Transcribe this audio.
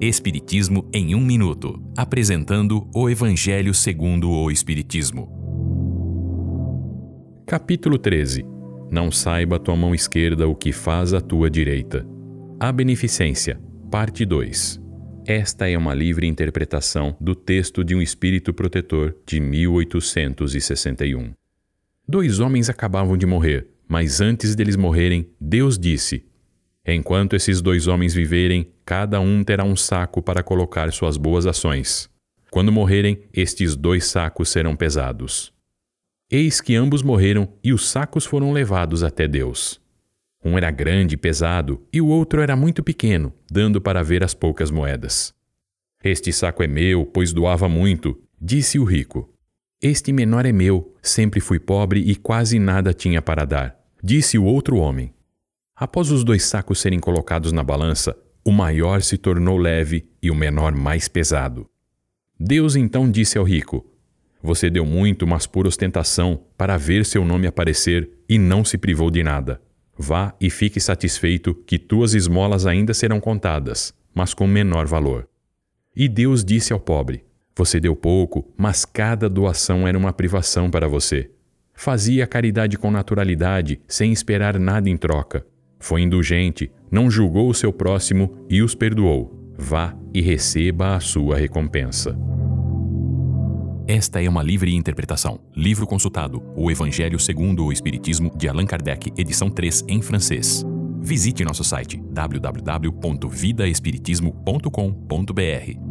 Espiritismo em um minuto, apresentando o Evangelho segundo o Espiritismo. Capítulo 13. Não saiba tua mão esquerda o que faz a tua direita. A beneficência, parte 2. Esta é uma livre interpretação do texto de um espírito protetor de 1861. Dois homens acabavam de morrer, mas antes deles morrerem, Deus disse: Enquanto esses dois homens viverem, cada um terá um saco para colocar suas boas ações. Quando morrerem, estes dois sacos serão pesados. Eis que ambos morreram e os sacos foram levados até Deus. Um era grande e pesado, e o outro era muito pequeno, dando para ver as poucas moedas. Este saco é meu, pois doava muito, disse o rico. Este menor é meu, sempre fui pobre e quase nada tinha para dar, disse o outro homem. Após os dois sacos serem colocados na balança, o maior se tornou leve e o menor mais pesado. Deus então disse ao rico: Você deu muito, mas por ostentação, para ver seu nome aparecer, e não se privou de nada. Vá e fique satisfeito que tuas esmolas ainda serão contadas, mas com menor valor. E Deus disse ao pobre: Você deu pouco, mas cada doação era uma privação para você. Fazia a caridade com naturalidade, sem esperar nada em troca. Foi indulgente, não julgou o seu próximo e os perdoou. Vá e receba a sua recompensa. Esta é uma livre interpretação. Livro consultado: O Evangelho segundo o Espiritismo, de Allan Kardec, edição 3, em francês. Visite nosso site www.vidaespiritismo.com.br.